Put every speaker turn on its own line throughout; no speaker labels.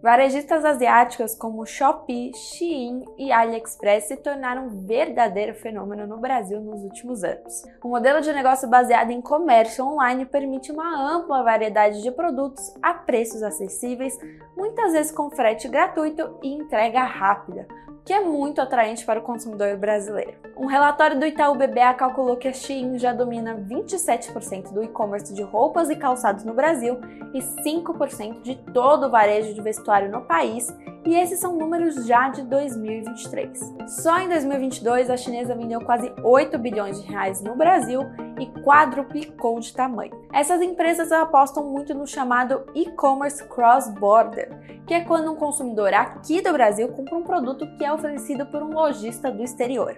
Varejistas asiáticas como Shopee, Shein e AliExpress se tornaram um verdadeiro fenômeno no Brasil nos últimos anos. O modelo de negócio baseado em comércio online permite uma ampla variedade de produtos a preços acessíveis, muitas vezes com frete gratuito e entrega rápida, que é muito atraente para o consumidor brasileiro. Um relatório do Itaú BBA calculou que a Shein já domina 27% do e-commerce de roupas e calçados no Brasil e 5% de todo o varejo de vestuário no país, e esses são números já de 2023. Só em 2022 a chinesa vendeu quase 8 bilhões de reais no Brasil e quadruplicou de tamanho. Essas empresas apostam muito no chamado e-commerce cross-border, que é quando um consumidor aqui do Brasil compra um produto que é oferecido por um lojista do exterior.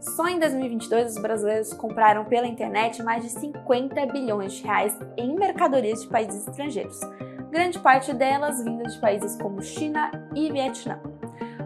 Só em 2022 os brasileiros compraram pela internet mais de 50 bilhões de reais em mercadorias de países estrangeiros, grande parte delas vindas de países como China e Vietnã.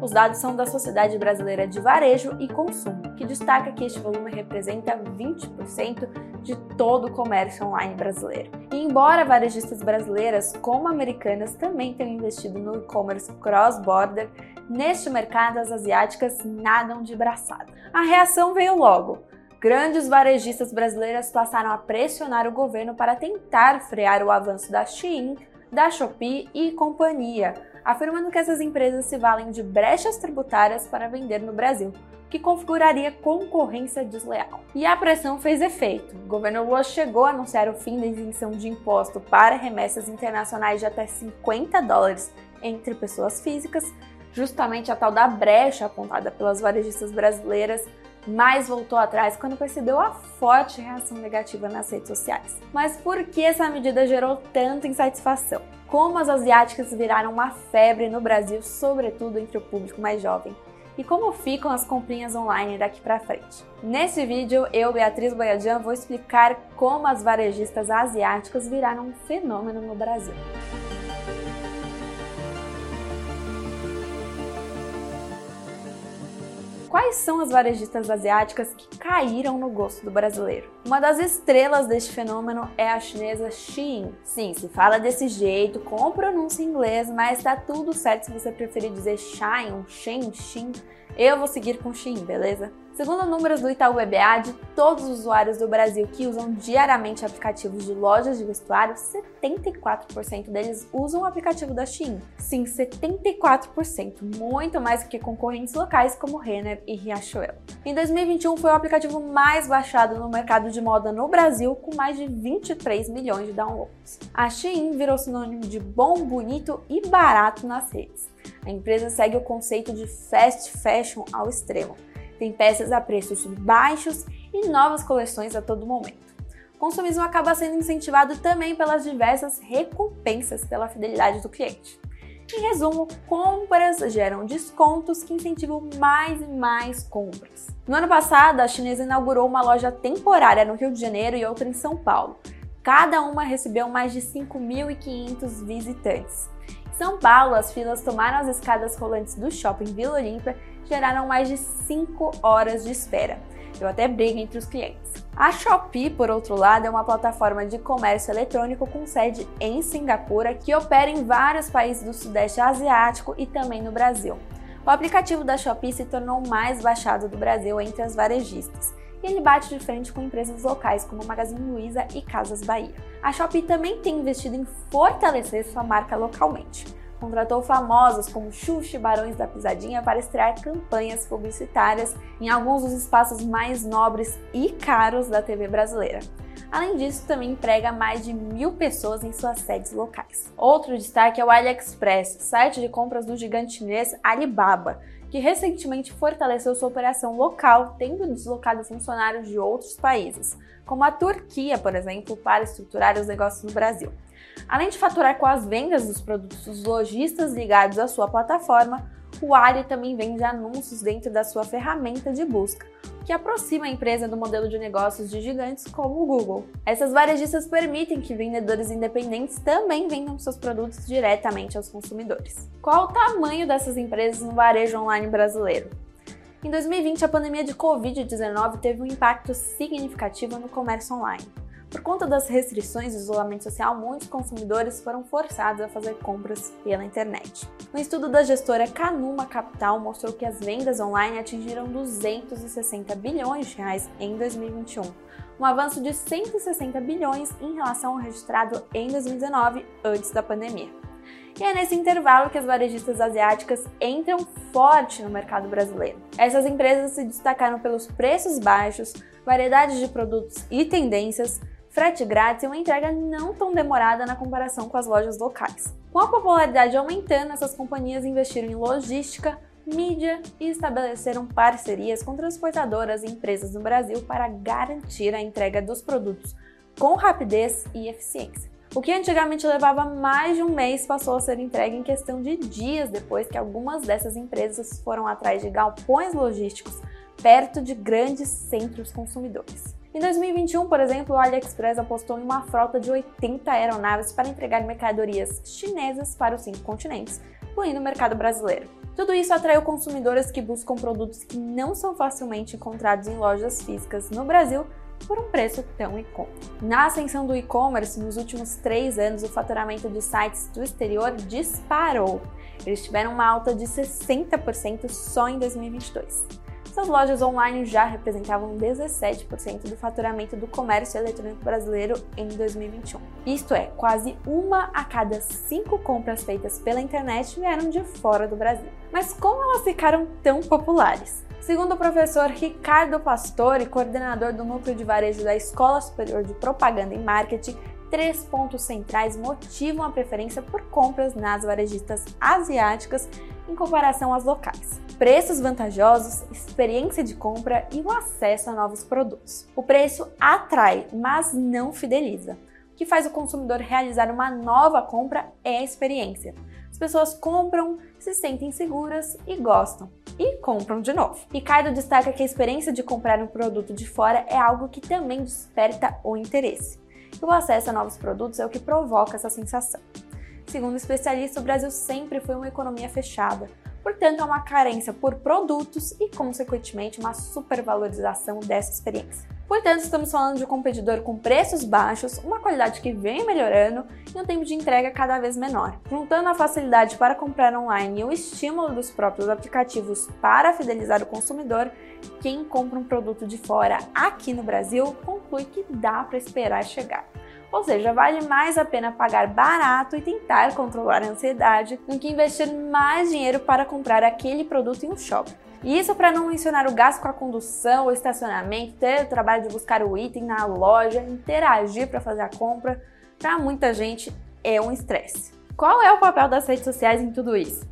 Os dados são da Sociedade Brasileira de Varejo e Consumo, que destaca que este volume representa 20% de todo o comércio online brasileiro. E embora varejistas brasileiras como americanas também tenham investido no e-commerce cross-border, neste mercado as asiáticas nadam de braçada. A reação veio logo. Grandes varejistas brasileiras passaram a pressionar o governo para tentar frear o avanço da Shein, da Shopee e companhia, afirmando que essas empresas se valem de brechas tributárias para vender no Brasil, que configuraria concorrência desleal. E a pressão fez efeito. O governo Lula chegou a anunciar o fim da isenção de imposto para remessas internacionais de até 50 dólares entre pessoas físicas, justamente a tal da brecha apontada pelas varejistas brasileiras mas voltou atrás quando percebeu a forte reação negativa nas redes sociais. Mas por que essa medida gerou tanta insatisfação? Como as asiáticas viraram uma febre no Brasil, sobretudo entre o público mais jovem? E como ficam as comprinhas online daqui para frente? Nesse vídeo, eu, Beatriz Boiadian, vou explicar como as varejistas asiáticas viraram um fenômeno no Brasil. Quais são as varejistas asiáticas que caíram no gosto do brasileiro? Uma das estrelas deste fenômeno é a chinesa Shein. Sim, se fala desse jeito, com pronúncia em inglês, mas tá tudo certo se você preferir dizer Shine, Shein, Shein. Eu vou seguir com Shein, beleza? Segundo números do Itaú BBA, de todos os usuários do Brasil que usam diariamente aplicativos de lojas de vestuário, 74% deles usam o aplicativo da Shein. Sim, 74%, muito mais do que concorrentes locais como Renner e Riachuelo. Em 2021 foi o aplicativo mais baixado no mercado de moda no Brasil, com mais de 23 milhões de downloads. A Shein virou sinônimo de bom, bonito e barato nas redes. A empresa segue o conceito de fast fashion ao extremo tem peças a preços baixos e novas coleções a todo momento. O consumismo acaba sendo incentivado também pelas diversas recompensas pela fidelidade do cliente. Em resumo, compras geram descontos que incentivam mais e mais compras. No ano passado, a chinesa inaugurou uma loja temporária no Rio de Janeiro e outra em São Paulo. Cada uma recebeu mais de 5.500 visitantes. São Paulo, as filas tomaram as escadas rolantes do shopping Vila Olímpia geraram mais de 5 horas de espera. Deu até briga entre os clientes. A Shopee, por outro lado, é uma plataforma de comércio eletrônico com sede em Singapura que opera em vários países do Sudeste Asiático e também no Brasil. O aplicativo da Shopee se tornou o mais baixado do Brasil entre as varejistas e ele bate de frente com empresas locais como Magazine Luiza e Casas Bahia. A Shopee também tem investido em fortalecer sua marca localmente contratou famosos como Xuxa e Barões da Pisadinha para estrear campanhas publicitárias em alguns dos espaços mais nobres e caros da TV brasileira. Além disso, também emprega mais de mil pessoas em suas sedes locais. Outro destaque é o AliExpress, site de compras do gigante chinês Alibaba, que recentemente fortaleceu sua operação local, tendo deslocado funcionários de outros países, como a Turquia, por exemplo, para estruturar os negócios no Brasil. Além de faturar com as vendas dos produtos dos lojistas ligados à sua plataforma, o Ali também vende anúncios dentro da sua ferramenta de busca, que aproxima a empresa do modelo de negócios de gigantes como o Google. Essas varejistas permitem que vendedores independentes também vendam seus produtos diretamente aos consumidores. Qual o tamanho dessas empresas no varejo online brasileiro? Em 2020, a pandemia de Covid-19 teve um impacto significativo no comércio online. Por conta das restrições e isolamento social, muitos consumidores foram forçados a fazer compras pela internet. Um estudo da gestora Canuma Capital mostrou que as vendas online atingiram 260 bilhões de reais em 2021, um avanço de 160 bilhões em relação ao registrado em 2019, antes da pandemia. E é nesse intervalo que as varejistas asiáticas entram forte no mercado brasileiro. Essas empresas se destacaram pelos preços baixos, variedade de produtos e tendências, frete grátis e uma entrega não tão demorada na comparação com as lojas locais. Com a popularidade aumentando, essas companhias investiram em logística, mídia e estabeleceram parcerias com transportadoras e empresas no Brasil para garantir a entrega dos produtos com rapidez e eficiência. O que antigamente levava mais de um mês passou a ser entregue em questão de dias depois que algumas dessas empresas foram atrás de galpões logísticos perto de grandes centros consumidores. Em 2021, por exemplo, o AliExpress apostou em uma frota de 80 aeronaves para entregar mercadorias chinesas para os cinco continentes, incluindo o mercado brasileiro. Tudo isso atraiu consumidores que buscam produtos que não são facilmente encontrados em lojas físicas no Brasil por um preço tão conta. Na ascensão do e-commerce, nos últimos três anos, o faturamento de sites do exterior disparou. Eles tiveram uma alta de 60% só em 2022. Essas lojas online já representavam 17% do faturamento do comércio eletrônico brasileiro em 2021. Isto é, quase uma a cada cinco compras feitas pela internet vieram de fora do Brasil. Mas como elas ficaram tão populares? Segundo o professor Ricardo Pastore, coordenador do núcleo de varejo da Escola Superior de Propaganda e Marketing, três pontos centrais motivam a preferência por compras nas varejistas asiáticas em comparação às locais. Preços vantajosos, experiência de compra e o acesso a novos produtos. O preço atrai, mas não fideliza. O que faz o consumidor realizar uma nova compra é a experiência. As pessoas compram, se sentem seguras e gostam. E compram de novo. Ricardo destaca que a experiência de comprar um produto de fora é algo que também desperta o interesse. E o acesso a novos produtos é o que provoca essa sensação. Segundo o especialista, o Brasil sempre foi uma economia fechada, portanto, há uma carência por produtos e, consequentemente, uma supervalorização dessa experiência. Portanto, estamos falando de um competidor com preços baixos, uma qualidade que vem melhorando e um tempo de entrega cada vez menor. Juntando a facilidade para comprar online e o estímulo dos próprios aplicativos para fidelizar o consumidor, quem compra um produto de fora aqui no Brasil conclui que dá para esperar chegar. Ou seja, vale mais a pena pagar barato e tentar controlar a ansiedade do que investir mais dinheiro para comprar aquele produto em um shopping. E isso para não mencionar o gasto com a condução, o estacionamento, ter o trabalho de buscar o item na loja, interagir para fazer a compra, para muita gente é um estresse. Qual é o papel das redes sociais em tudo isso?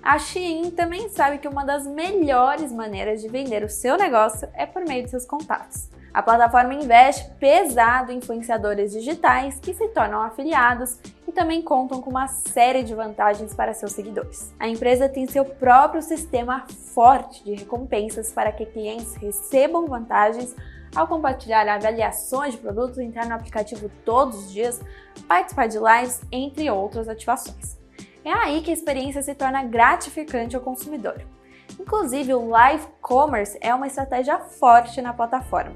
A Shein também sabe que uma das melhores maneiras de vender o seu negócio é por meio de seus contatos. A plataforma investe pesado em influenciadores digitais que se tornam afiliados e também contam com uma série de vantagens para seus seguidores. A empresa tem seu próprio sistema forte de recompensas para que clientes recebam vantagens ao compartilhar avaliações de produtos, entrar no aplicativo todos os dias, participar de lives, entre outras ativações. É aí que a experiência se torna gratificante ao consumidor. Inclusive, o live commerce é uma estratégia forte na plataforma.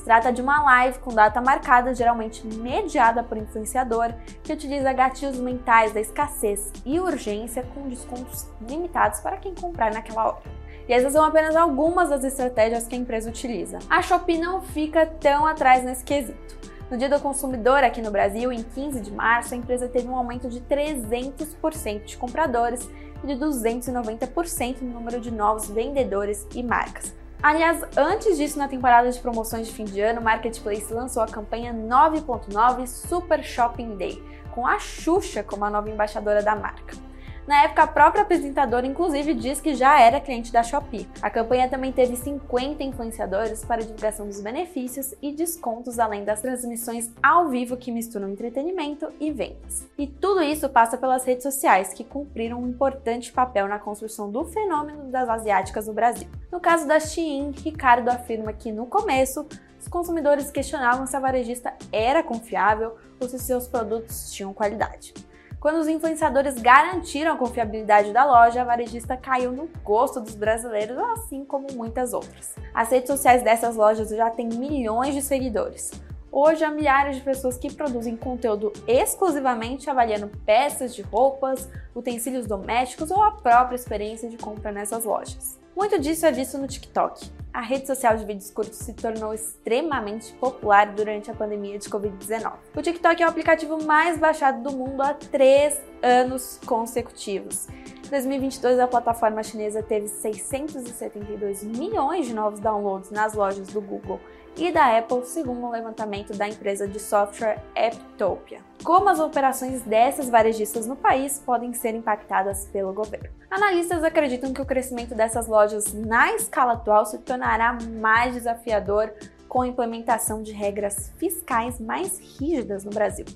Se trata de uma live com data marcada, geralmente mediada por influenciador, que utiliza gatilhos mentais da escassez e urgência com descontos limitados para quem comprar naquela hora. E essas são apenas algumas das estratégias que a empresa utiliza. A Shopee não fica tão atrás nesse quesito. No Dia do Consumidor aqui no Brasil, em 15 de março, a empresa teve um aumento de 300% de compradores e de 290% no número de novos vendedores e marcas. Aliás, antes disso, na temporada de promoções de fim de ano, o Marketplace lançou a campanha 9.9 Super Shopping Day, com a Xuxa como a nova embaixadora da marca. Na época, a própria apresentadora, inclusive, diz que já era cliente da Shopee. A campanha também teve 50 influenciadores para divulgação dos benefícios e descontos, além das transmissões ao vivo que misturam entretenimento e vendas. E tudo isso passa pelas redes sociais, que cumpriram um importante papel na construção do fenômeno das asiáticas no Brasil. No caso da Shein, Ricardo afirma que no começo os consumidores questionavam se a varejista era confiável ou se seus produtos tinham qualidade. Quando os influenciadores garantiram a confiabilidade da loja, a varejista caiu no gosto dos brasileiros, assim como muitas outras. As redes sociais dessas lojas já têm milhões de seguidores. Hoje há milhares de pessoas que produzem conteúdo exclusivamente avaliando peças de roupas, utensílios domésticos ou a própria experiência de compra nessas lojas. Muito disso é visto no TikTok. A rede social de vídeos curtos se tornou extremamente popular durante a pandemia de Covid-19. O TikTok é o aplicativo mais baixado do mundo há três anos consecutivos. Em 2022, a plataforma chinesa teve 672 milhões de novos downloads nas lojas do Google e da Apple, segundo um levantamento da empresa de software Apptopia. Como as operações dessas varejistas no país podem ser impactadas pelo governo? Analistas acreditam que o crescimento dessas lojas na escala atual se tornará mais desafiador com a implementação de regras fiscais mais rígidas no Brasil.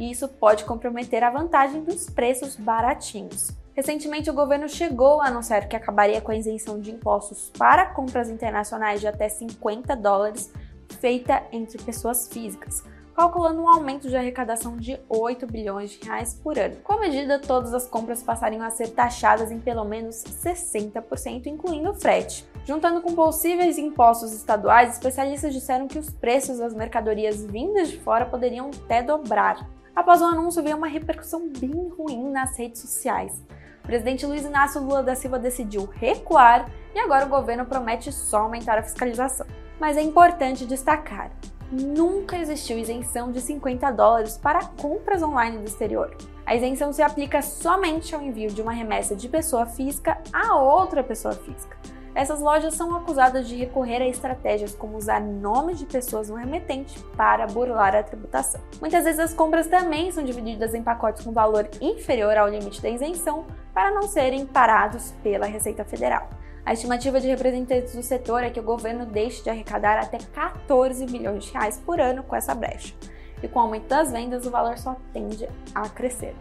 E isso pode comprometer a vantagem dos preços baratinhos. Recentemente, o governo chegou a anunciar que acabaria com a isenção de impostos para compras internacionais de até 50 dólares feita entre pessoas físicas, calculando um aumento de arrecadação de 8 bilhões de reais por ano. Com a medida, todas as compras passariam a ser taxadas em pelo menos 60%, incluindo o frete. Juntando com possíveis impostos estaduais, especialistas disseram que os preços das mercadorias vindas de fora poderiam até dobrar. Após o anúncio, veio uma repercussão bem ruim nas redes sociais. O presidente Luiz Inácio Lula da Silva decidiu recuar e agora o governo promete só aumentar a fiscalização. Mas é importante destacar: nunca existiu isenção de 50 dólares para compras online do exterior. A isenção se aplica somente ao envio de uma remessa de pessoa física a outra pessoa física. Essas lojas são acusadas de recorrer a estratégias como usar nomes de pessoas no remetente para burlar a tributação. Muitas vezes as compras também são divididas em pacotes com valor inferior ao limite da isenção para não serem parados pela Receita Federal. A estimativa de representantes do setor é que o governo deixe de arrecadar até 14 bilhões de reais por ano com essa brecha. E com o aumento das vendas, o valor só tende a crescer.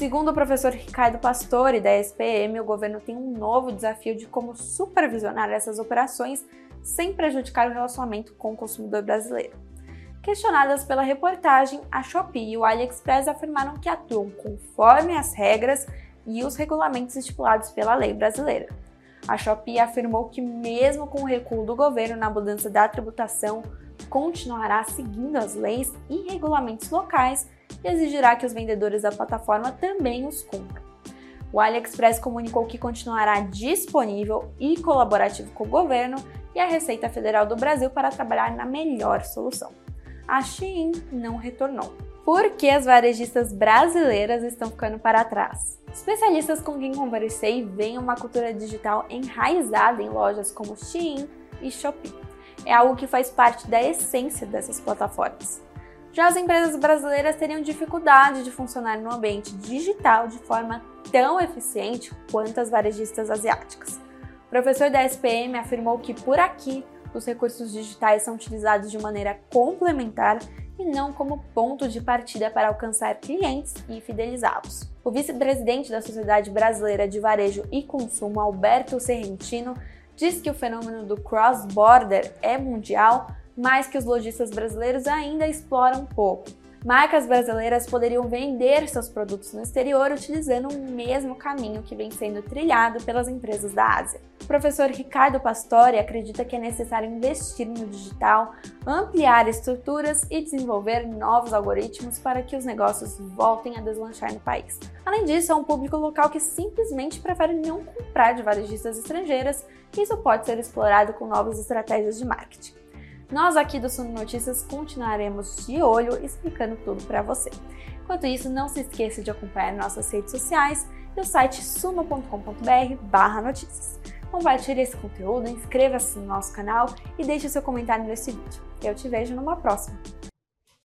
Segundo o professor Ricardo Pastore, da SPM, o governo tem um novo desafio de como supervisionar essas operações sem prejudicar o relacionamento com o consumidor brasileiro. Questionadas pela reportagem, a Shopee e o AliExpress afirmaram que atuam conforme as regras e os regulamentos estipulados pela lei brasileira. A Shopee afirmou que, mesmo com o recuo do governo na mudança da tributação, continuará seguindo as leis e regulamentos locais e exigirá que os vendedores da plataforma também os cumpram. O AliExpress comunicou que continuará disponível e colaborativo com o governo e a Receita Federal do Brasil para trabalhar na melhor solução. A Shein não retornou. Por que as varejistas brasileiras estão ficando para trás? Especialistas com quem conversei veem uma cultura digital enraizada em lojas como Shein e Shopee. É algo que faz parte da essência dessas plataformas. Já as empresas brasileiras teriam dificuldade de funcionar no ambiente digital de forma tão eficiente quanto as varejistas asiáticas. O professor da SPM afirmou que por aqui os recursos digitais são utilizados de maneira complementar e não como ponto de partida para alcançar clientes e fidelizá-los. O vice-presidente da Sociedade Brasileira de Varejo e Consumo, Alberto Serrentino, diz que o fenômeno do cross-border é mundial mas que os lojistas brasileiros ainda exploram pouco. Marcas brasileiras poderiam vender seus produtos no exterior utilizando o mesmo caminho que vem sendo trilhado pelas empresas da Ásia. O professor Ricardo Pastore acredita que é necessário investir no digital, ampliar estruturas e desenvolver novos algoritmos para que os negócios voltem a deslanchar no país. Além disso, há um público local que simplesmente prefere não comprar de varejistas estrangeiras e isso pode ser explorado com novas estratégias de marketing. Nós aqui do Suno Notícias continuaremos de olho explicando tudo para você. Enquanto isso, não se esqueça de acompanhar nossas redes sociais e o site suno.com.br/notícias. Compartilhe esse conteúdo, inscreva-se no nosso canal e deixe seu comentário nesse vídeo. Eu te vejo numa próxima.